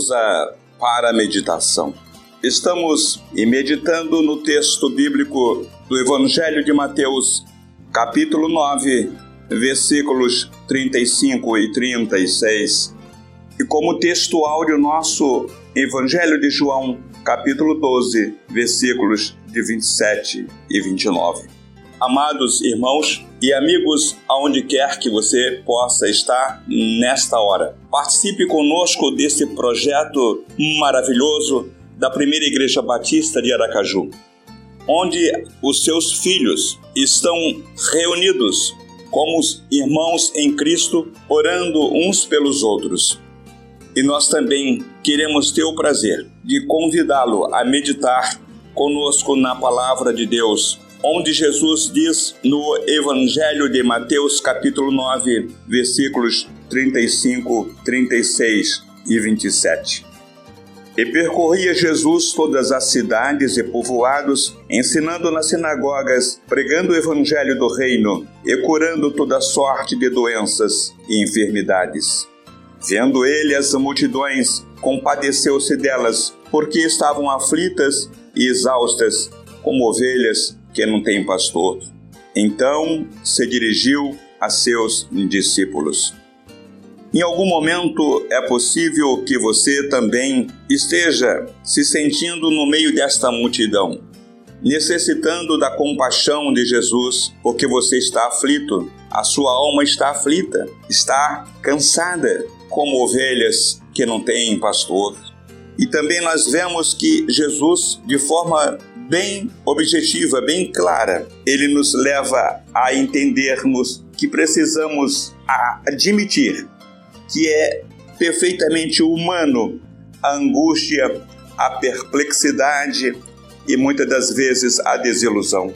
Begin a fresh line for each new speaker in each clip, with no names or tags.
pausa para a meditação. Estamos meditando no texto bíblico do Evangelho de Mateus, capítulo 9, versículos 35 e 36. E como texto áudio nosso, Evangelho de João, capítulo 12, versículos de 27 e 29. Amados irmãos e amigos, aonde quer que você possa estar nesta hora, participe conosco desse projeto maravilhoso da Primeira Igreja Batista de Aracaju, onde os seus filhos estão reunidos como os irmãos em Cristo, orando uns pelos outros. E nós também queremos ter o prazer de convidá-lo a meditar conosco na palavra de Deus, onde Jesus diz no Evangelho de Mateus, capítulo 9, versículos 35, 36 e 27. E percorria Jesus todas as cidades e povoados, ensinando nas sinagogas, pregando o evangelho do reino e curando toda sorte de doenças e enfermidades. Vendo ele as multidões, compadeceu-se delas, porque estavam aflitas e exaustas, como ovelhas que não têm pastor. Então se dirigiu a seus discípulos. Em algum momento é possível que você também esteja se sentindo no meio desta multidão, necessitando da compaixão de Jesus, porque você está aflito, a sua alma está aflita, está cansada, como ovelhas que não têm pastor. E também nós vemos que Jesus, de forma bem objetiva, bem clara, ele nos leva a entendermos que precisamos admitir que é perfeitamente humano a angústia, a perplexidade e muitas das vezes a desilusão.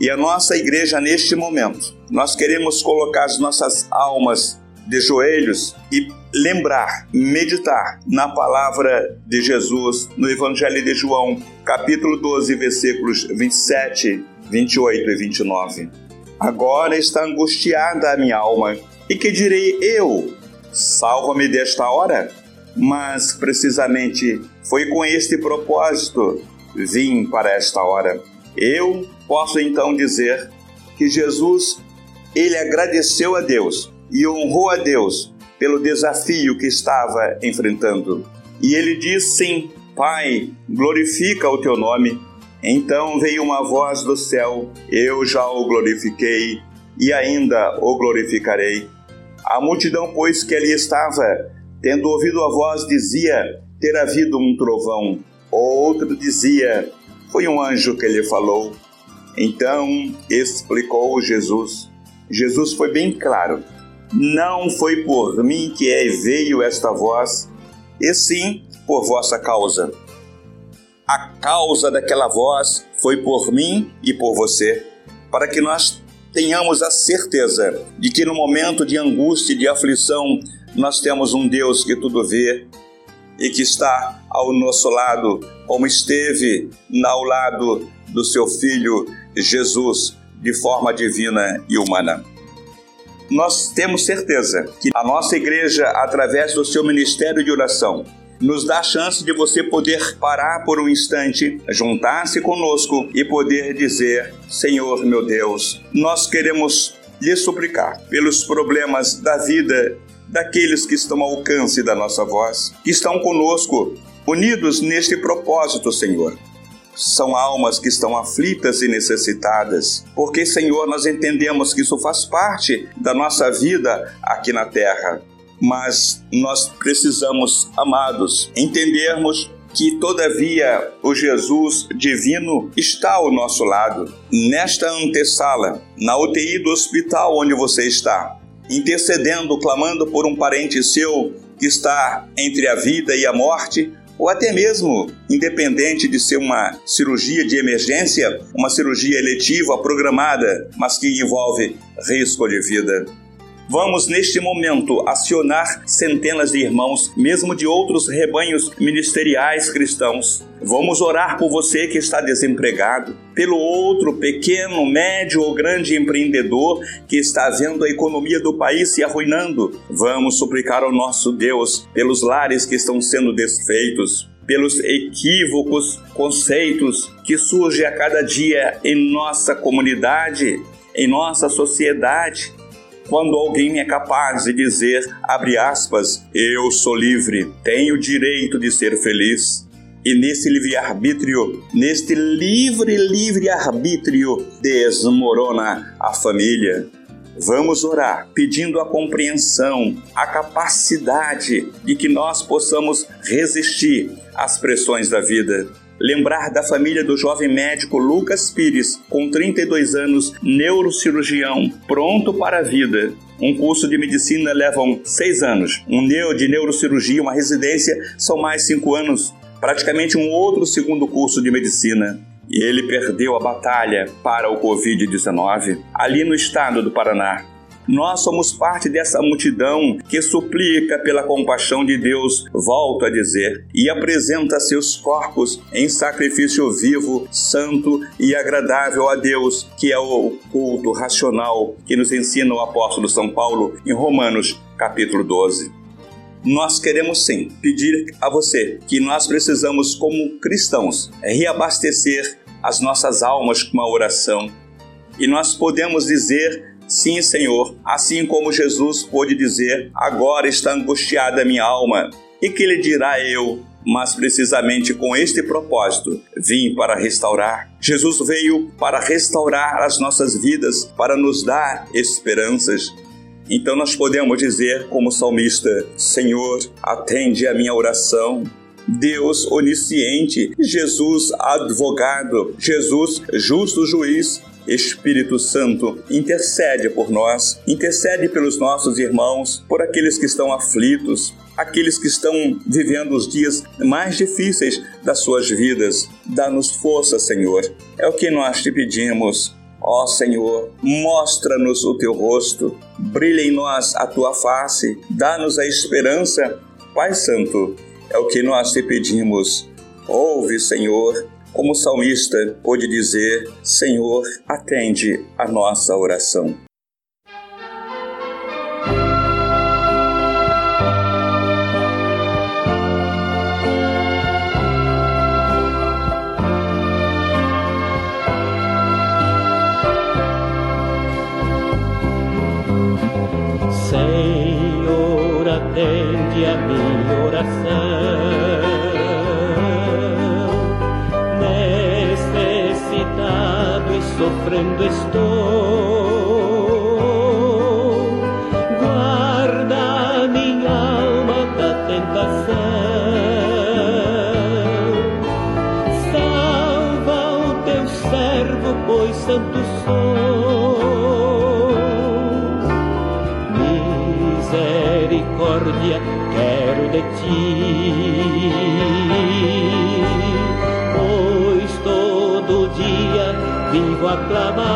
E a nossa igreja, neste momento, nós queremos colocar as nossas almas de joelhos e lembrar, meditar na palavra de Jesus no Evangelho de João, capítulo 12, versículos 27, 28 e 29. Agora está angustiada a minha alma, e que direi eu? Salva-me desta hora? Mas precisamente foi com este propósito vim para esta hora. Eu posso então dizer que Jesus ele agradeceu a Deus e honrou a Deus pelo desafio que estava enfrentando. E ele diz sim, Pai, glorifica o teu nome. Então veio uma voz do céu, eu já o glorifiquei e ainda o glorificarei. A multidão, pois, que ali estava, tendo ouvido a voz, dizia ter havido um trovão. Outro dizia, foi um anjo que lhe falou. Então explicou Jesus. Jesus foi bem claro. Não foi por mim que é veio esta voz, e sim por vossa causa. A causa daquela voz foi por mim e por você, para que nós tenhamos a certeza de que no momento de angústia e de aflição, nós temos um Deus que tudo vê e que está ao nosso lado, como esteve ao lado do seu Filho Jesus, de forma divina e humana. Nós temos certeza que a nossa igreja, através do seu ministério de oração, nos dá a chance de você poder parar por um instante, juntar-se conosco e poder dizer: Senhor meu Deus, nós queremos lhe suplicar pelos problemas da vida daqueles que estão ao alcance da nossa voz, que estão conosco, unidos neste propósito, Senhor. São almas que estão aflitas e necessitadas, porque, Senhor, nós entendemos que isso faz parte da nossa vida aqui na terra mas nós precisamos, amados, entendermos que, todavia, o Jesus divino está ao nosso lado, nesta antessala, na UTI do hospital onde você está, intercedendo, clamando por um parente seu que está entre a vida e a morte, ou até mesmo, independente de ser uma cirurgia de emergência, uma cirurgia eletiva programada, mas que envolve risco de vida. Vamos, neste momento, acionar centenas de irmãos, mesmo de outros rebanhos ministeriais cristãos. Vamos orar por você que está desempregado, pelo outro pequeno, médio ou grande empreendedor que está vendo a economia do país se arruinando. Vamos suplicar ao nosso Deus pelos lares que estão sendo desfeitos, pelos equívocos conceitos que surgem a cada dia em nossa comunidade, em nossa sociedade quando alguém é capaz de dizer, abre aspas, eu sou livre, tenho o direito de ser feliz. E nesse livre-arbítrio, neste livre, livre-arbítrio, desmorona a família. Vamos orar pedindo a compreensão, a capacidade de que nós possamos resistir às pressões da vida lembrar da família do jovem médico Lucas Pires, com 32 anos, neurocirurgião, pronto para a vida. Um curso de medicina leva seis anos, um neo de neurocirurgia, uma residência, são mais cinco anos, praticamente um outro segundo curso de medicina. E ele perdeu a batalha para o Covid-19 ali no estado do Paraná. Nós somos parte dessa multidão que suplica pela compaixão de Deus, volto a dizer, e apresenta seus corpos em sacrifício vivo, santo e agradável a Deus, que é o culto racional que nos ensina o apóstolo São Paulo em Romanos, capítulo 12 nós queremos sim pedir a você que nós precisamos, como cristãos, reabastecer as nossas almas com uma oração. E nós podemos dizer Sim, Senhor, assim como Jesus pôde dizer: Agora está angustiada minha alma. E que lhe dirá eu? Mas precisamente com este propósito vim para restaurar. Jesus veio para restaurar as nossas vidas, para nos dar esperanças. Então nós podemos dizer, como salmista: Senhor, atende a minha oração. Deus onisciente, Jesus advogado, Jesus justo juiz, Espírito Santo, intercede por nós, intercede pelos nossos irmãos, por aqueles que estão aflitos, aqueles que estão vivendo os dias mais difíceis das suas vidas. Dá-nos força, Senhor. É o que nós te pedimos. Ó Senhor, mostra-nos o teu rosto, brilha em nós a tua face, dá-nos a esperança. Pai Santo, é o que nós te pedimos. Ouve, Senhor, como o salmista pôde dizer: Senhor, atende a nossa oração.
Senhor, atende a minha oração. Sofrendo estou. Guarda minha alma da tentação. Salva o teu servo, pois santo sou. Misericórdia quero de ti. Vivo a clamar.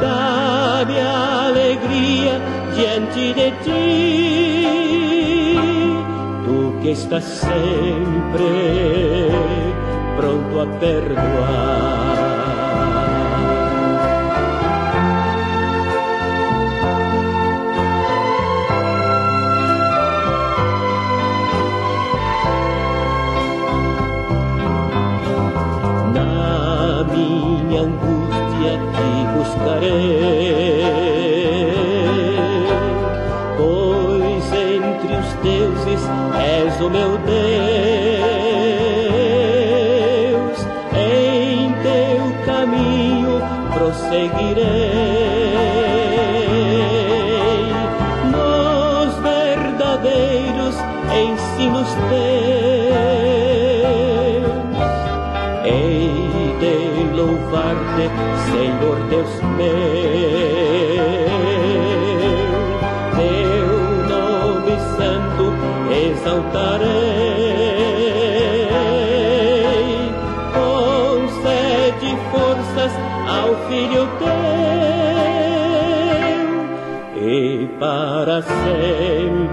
Dá-me alegria diante de ti, tu que estás sempre pronto a perdoar. Deus, em teu caminho prosseguirei. Nos verdadeiros ensinos teus, hei de louvar-te, Senhor Deus meu, exaltarei. Concede forças ao Filho teu e para sempre.